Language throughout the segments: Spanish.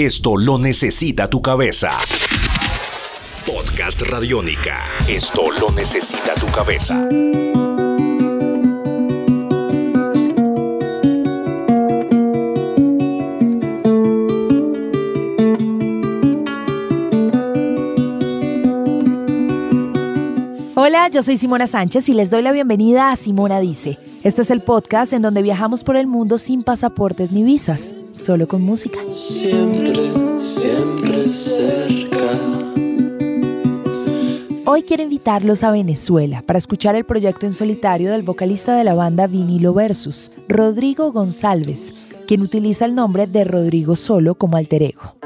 Esto lo necesita tu cabeza. Podcast Radiónica. Esto lo necesita tu cabeza. Hola, yo soy Simona Sánchez y les doy la bienvenida a Simona Dice. Este es el podcast en donde viajamos por el mundo sin pasaportes ni visas, solo con música. Siempre, siempre cerca. Hoy quiero invitarlos a Venezuela para escuchar el proyecto en solitario del vocalista de la banda Vinilo Versus, Rodrigo González, quien utiliza el nombre de Rodrigo Solo como alter ego.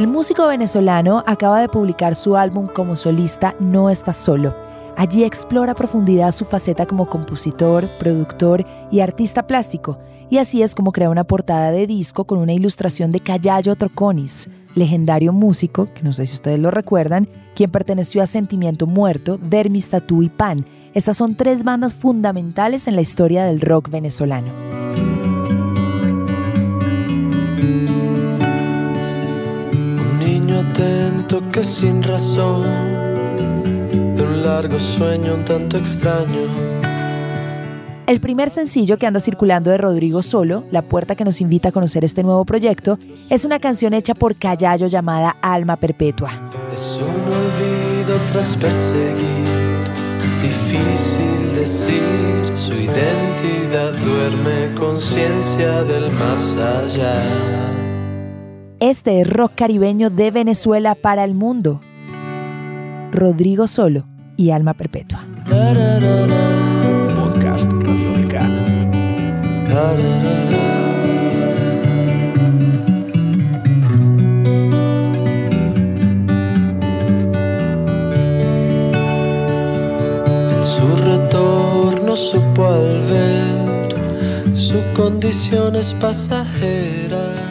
El músico venezolano acaba de publicar su álbum como solista No Está Solo. Allí explora profundidad su faceta como compositor, productor y artista plástico, y así es como crea una portada de disco con una ilustración de Callayo Troconis, legendario músico, que no sé si ustedes lo recuerdan, quien perteneció a Sentimiento Muerto, Dermis Tatú y Pan. Estas son tres bandas fundamentales en la historia del rock venezolano. Atento que sin razón, de un largo sueño un tanto extraño. El primer sencillo que anda circulando de Rodrigo Solo, La puerta que nos invita a conocer este nuevo proyecto, es una canción hecha por Callayo llamada Alma Perpetua. Es un olvido tras perseguir, difícil decir, su identidad duerme conciencia del más allá. Este es rock caribeño de Venezuela para el mundo. Rodrigo Solo y Alma Perpetua. Podcast. En su retorno supo al ver, su condición es pasajera.